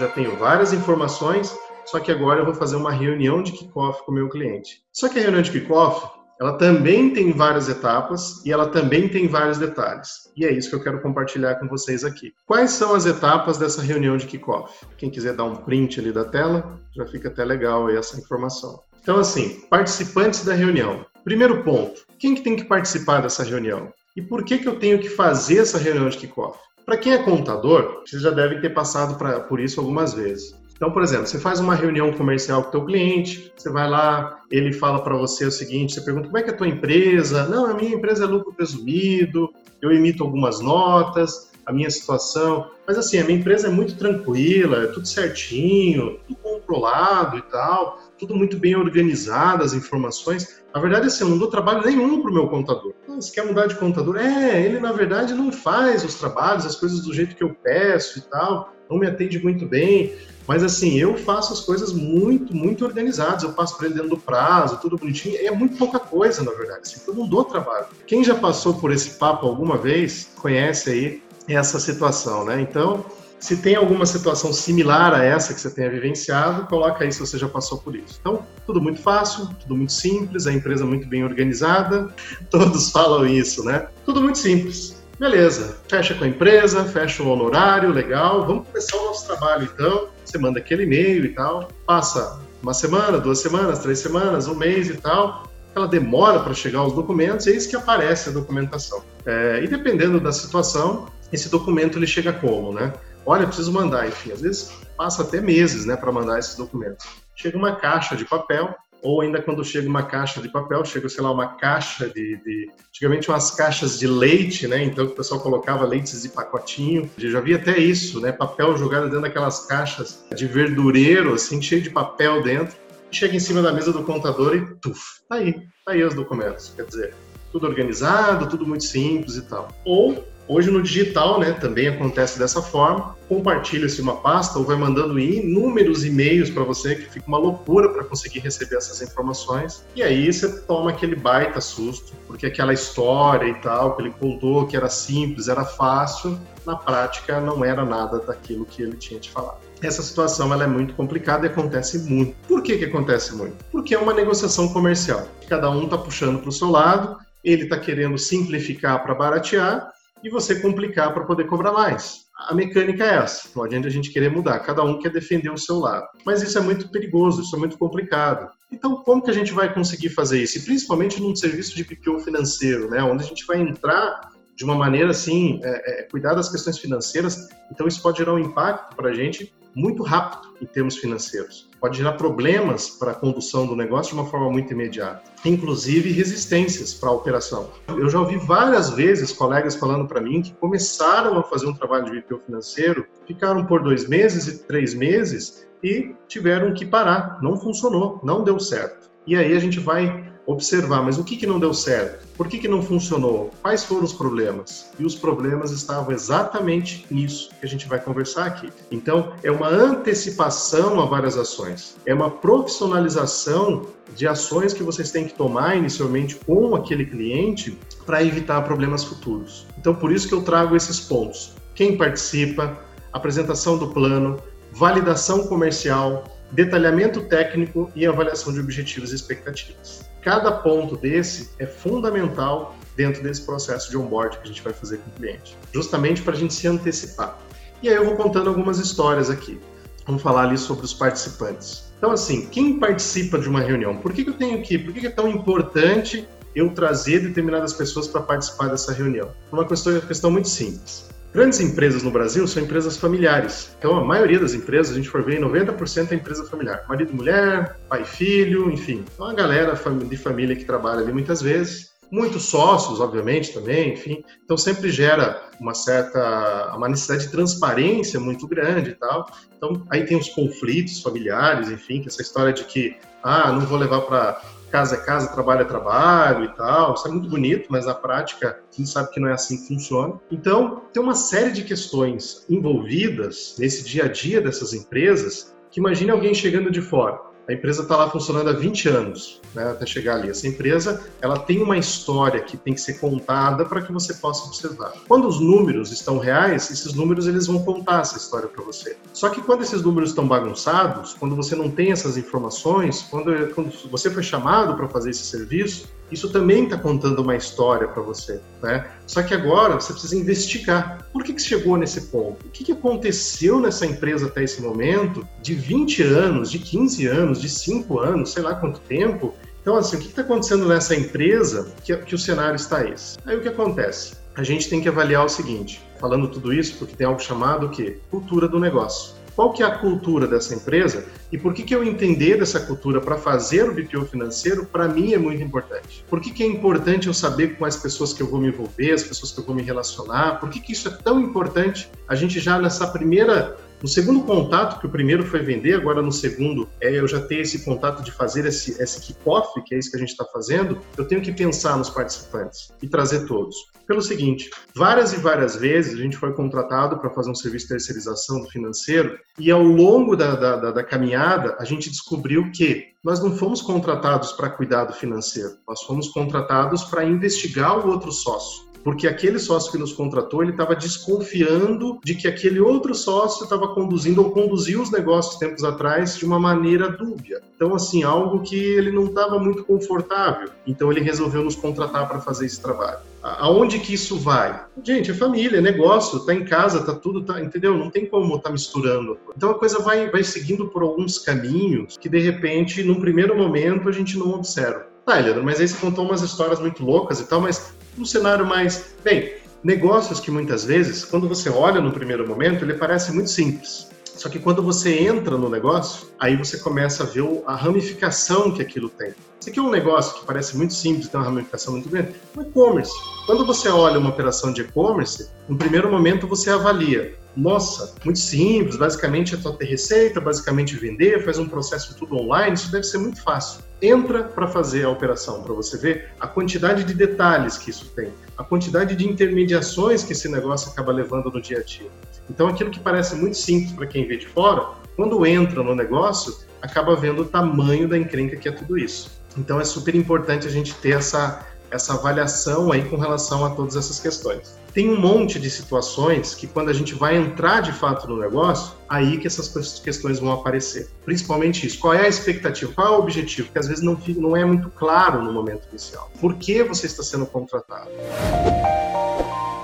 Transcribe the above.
já tenho várias informações, só que agora eu vou fazer uma reunião de kickoff com o meu cliente. Só que a reunião de kickoff, ela também tem várias etapas e ela também tem vários detalhes. E é isso que eu quero compartilhar com vocês aqui. Quais são as etapas dessa reunião de kickoff? Quem quiser dar um print ali da tela, já fica até legal aí essa informação. Então, assim, participantes da reunião. Primeiro ponto, quem que tem que participar dessa reunião? E por que, que eu tenho que fazer essa reunião de kickoff? Para quem é contador, vocês já devem ter passado pra, por isso algumas vezes. Então, por exemplo, você faz uma reunião comercial com o teu cliente, você vai lá, ele fala para você o seguinte, você pergunta como é que é a tua empresa? Não, a minha empresa é lucro presumido, eu emito algumas notas, a minha situação, mas assim, a minha empresa é muito tranquila, é tudo certinho, tudo controlado e tal, tudo muito bem organizado, as informações. Na verdade, assim, eu não dou trabalho nenhum para o meu contador. Você quer mudar de contador? É, ele na verdade não faz os trabalhos, as coisas do jeito que eu peço e tal, não me atende muito bem. Mas assim, eu faço as coisas muito, muito organizadas. Eu passo para ele dentro do prazo, tudo bonitinho. É muito pouca coisa, na verdade. Assim, eu não dou trabalho. Quem já passou por esse papo alguma vez, conhece aí essa situação, né? Então, se tem alguma situação similar a essa que você tenha vivenciado, coloca aí se você já passou por isso. Então, tudo muito fácil, tudo muito simples, a empresa muito bem organizada, todos falam isso, né? Tudo muito simples. Beleza, fecha com a empresa, fecha o honorário, legal, vamos começar o nosso trabalho então. Você manda aquele e-mail e tal, passa uma semana, duas semanas, três semanas, um mês e tal, ela demora para chegar os documentos, e é isso que aparece a documentação. É, e dependendo da situação, esse documento ele chega como, né? Olha, preciso mandar, enfim, às vezes passa até meses, né, para mandar esses documentos. Chega uma caixa de papel, ou ainda quando chega uma caixa de papel, chega, sei lá, uma caixa de, de, antigamente umas caixas de leite, né, então o pessoal colocava leites de pacotinho, eu já vi até isso, né, papel jogado dentro daquelas caixas de verdureiro, assim, cheio de papel dentro, chega em cima da mesa do contador e tuf, tá aí, tá aí os documentos, quer dizer, tudo organizado, tudo muito simples e tal. Ou Hoje no digital, né, também acontece dessa forma. Compartilha-se uma pasta ou vai mandando inúmeros e-mails para você que fica uma loucura para conseguir receber essas informações. E aí você toma aquele baita susto, porque aquela história e tal que ele contou que era simples, era fácil, na prática não era nada daquilo que ele tinha te falado. Essa situação ela é muito complicada e acontece muito. Por que, que acontece muito? Porque é uma negociação comercial. Cada um está puxando para o seu lado, ele está querendo simplificar para baratear e você complicar para poder cobrar mais. A mecânica é essa, não adianta a gente querer mudar, cada um quer defender o seu lado. Mas isso é muito perigoso, isso é muito complicado. Então, como que a gente vai conseguir fazer isso? E principalmente num serviço de PPO financeiro, né, onde a gente vai entrar de uma maneira assim, é, é, cuidar das questões financeiras, então isso pode gerar um impacto para a gente muito rápido em termos financeiros. Pode gerar problemas para a condução do negócio de uma forma muito imediata, inclusive resistências para a operação. Eu já ouvi várias vezes colegas falando para mim que começaram a fazer um trabalho de VPO financeiro, ficaram por dois meses e três meses e tiveram que parar. Não funcionou, não deu certo. E aí a gente vai observar, mas o que, que não deu certo? Por que, que não funcionou? Quais foram os problemas? E os problemas estavam exatamente nisso que a gente vai conversar aqui. Então, é uma antecipação a várias ações, é uma profissionalização de ações que vocês têm que tomar inicialmente com aquele cliente para evitar problemas futuros. Então, por isso que eu trago esses pontos. Quem participa, apresentação do plano, validação comercial, detalhamento técnico e avaliação de objetivos e expectativas. Cada ponto desse é fundamental dentro desse processo de onboard que a gente vai fazer com o cliente, justamente para a gente se antecipar. E aí eu vou contando algumas histórias aqui. Vamos falar ali sobre os participantes. Então, assim, quem participa de uma reunião? Por que, que eu tenho que? Por que, que é tão importante eu trazer determinadas pessoas para participar dessa reunião? Uma questão, uma questão muito simples. Grandes empresas no Brasil são empresas familiares. Então, a maioria das empresas, a gente for ver, 90% é empresa familiar. Marido, mulher, pai, filho, enfim. Então, a galera de família que trabalha ali muitas vezes. Muitos sócios, obviamente, também, enfim. Então, sempre gera uma certa... uma necessidade de transparência muito grande e tal. Então, aí tem os conflitos familiares, enfim, que essa história de que, ah, não vou levar para casa é casa, trabalho é trabalho e tal. Isso é muito bonito, mas na prática a gente sabe que não é assim que funciona. Então, tem uma série de questões envolvidas nesse dia a dia dessas empresas que imagine alguém chegando de fora. A empresa está lá funcionando há 20 anos, né, até chegar ali. Essa empresa, ela tem uma história que tem que ser contada para que você possa observar. Quando os números estão reais, esses números eles vão contar essa história para você. Só que quando esses números estão bagunçados, quando você não tem essas informações, quando, quando você foi chamado para fazer esse serviço, isso também está contando uma história para você, né? Só que agora você precisa investigar. Por que, que chegou nesse ponto? O que, que aconteceu nessa empresa até esse momento, de 20 anos, de 15 anos, de 5 anos, sei lá quanto tempo? Então, assim, o que está acontecendo nessa empresa que, que o cenário está esse? Aí o que acontece? A gente tem que avaliar o seguinte, falando tudo isso porque tem algo chamado o quê? Cultura do negócio qual que é a cultura dessa empresa e por que, que eu entender dessa cultura para fazer o BPO financeiro, para mim é muito importante. Por que, que é importante eu saber com as pessoas que eu vou me envolver, as pessoas que eu vou me relacionar, por que, que isso é tão importante a gente já nessa primeira no segundo contato, que o primeiro foi vender, agora no segundo é eu já ter esse contato de fazer esse, esse kick-off, que é isso que a gente está fazendo, eu tenho que pensar nos participantes e trazer todos. Pelo seguinte, várias e várias vezes a gente foi contratado para fazer um serviço de terceirização do financeiro e ao longo da, da, da, da caminhada a gente descobriu que nós não fomos contratados para cuidar do financeiro, nós fomos contratados para investigar o outro sócio porque aquele sócio que nos contratou ele estava desconfiando de que aquele outro sócio estava conduzindo ou conduziu os negócios tempos atrás de uma maneira dúbia. Então, assim, algo que ele não estava muito confortável. Então, ele resolveu nos contratar para fazer esse trabalho. Aonde que isso vai? Gente, é família, é negócio, tá em casa, tá tudo, tá, entendeu? Não tem como tá misturando. Então a coisa vai, vai seguindo por alguns caminhos que de repente, num primeiro momento, a gente não observa. Tá, Leandro, mas aí você contou umas histórias muito loucas e tal, mas um cenário mais. Bem, negócios que muitas vezes, quando você olha no primeiro momento, ele parece muito simples. Só que quando você entra no negócio, aí você começa a ver a ramificação que aquilo tem. Isso aqui é um negócio que parece muito simples, tem uma ramificação muito grande. O e-commerce. Quando você olha uma operação de e-commerce, no primeiro momento você avalia. Nossa, muito simples, basicamente é só ter receita, basicamente vender, faz um processo tudo online, isso deve ser muito fácil entra para fazer a operação, para você ver a quantidade de detalhes que isso tem, a quantidade de intermediações que esse negócio acaba levando no dia a dia. Então, aquilo que parece muito simples para quem vê de fora, quando entra no negócio, acaba vendo o tamanho da encrenca que é tudo isso. Então, é super importante a gente ter essa, essa avaliação aí com relação a todas essas questões. Tem um monte de situações que quando a gente vai entrar de fato no negócio, aí que essas questões vão aparecer. Principalmente isso. Qual é a expectativa? Qual é o objetivo? Que às vezes não, não é muito claro no momento inicial. Por que você está sendo contratado?